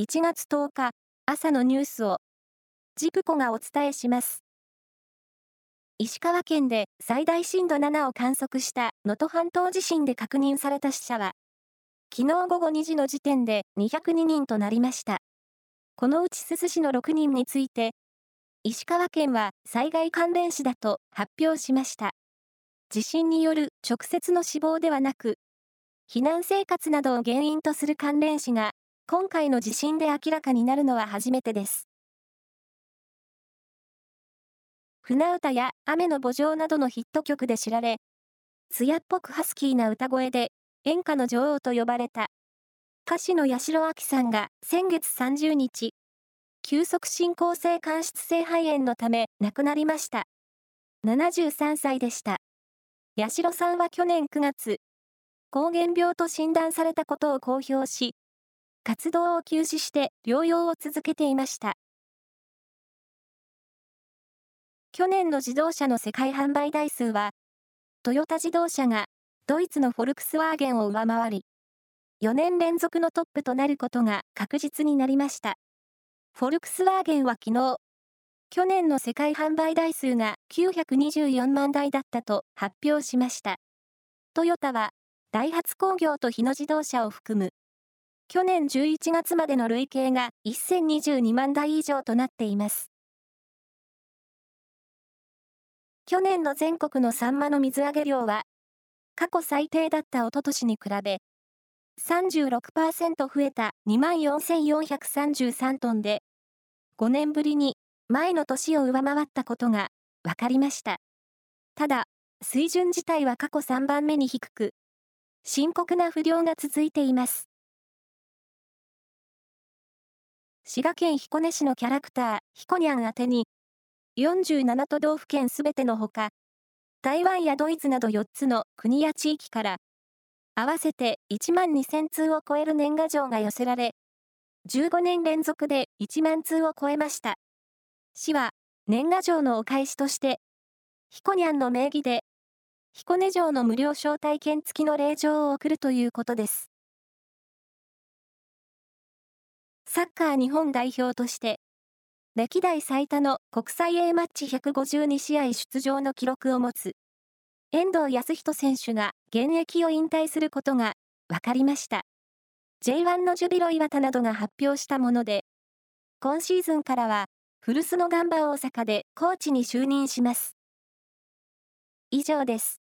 1月10日朝のニュースをジプコがお伝えします。石川県で最大震度7を観測した能登半島地震で確認された死者は、昨日午後2時の時点で202人となりました。このうち珠洲市の6人について、石川県は災害関連死だと発表しました。地震による直接の死亡ではなく、避難生活などを原因とする関連死が今回の地震で明らかになるのは初めてです。船歌や雨の墓場などのヒット曲で知られ、艶っぽくハスキーな歌声で演歌の女王と呼ばれた歌手の八代亜紀さんが先月30日、急速進行性間質性肺炎のため亡くなりました。73歳でした。八代さんは去年9月、膠原病と診断されたことを公表し、活動を休止して療養を続けていました。去年の自動車の世界販売台数は、トヨタ自動車がドイツのフォルクスワーゲンを上回り、4年連続のトップとなることが確実になりました。フォルクスワーゲンは昨日、去年の世界販売台数が924万台だったと発表しました。トヨタは、ダイハツ工業と日野自動車を含む去年11月までの累計が1022万台以上となっています。去年の全国のサンマの水揚げ量は、過去最低だったおととしに比べ、36%増えた24,433トンで、5年ぶりに前の年を上回ったことが分かりました。ただ、水準自体は過去3番目に低く、深刻な不良が続いています。滋賀県彦根市のキャラクター、ひこにゃん宛てに、47都道府県すべてのほか、台湾やドイツなど4つの国や地域から、合わせて1万2000通を超える年賀状が寄せられ、15年連続で1万通を超えました。市は、年賀状のお返しとして、ひこにゃんの名義で、彦根城の無料招待券付きの令状を送るということです。サッカー日本代表として、歴代最多の国際 A マッチ152試合出場の記録を持つ、遠藤康人選手が現役を引退することが分かりました。J1 のジュビロ磐田などが発表したもので、今シーズンからは、古巣のガンバ大阪でコーチに就任します。以上です。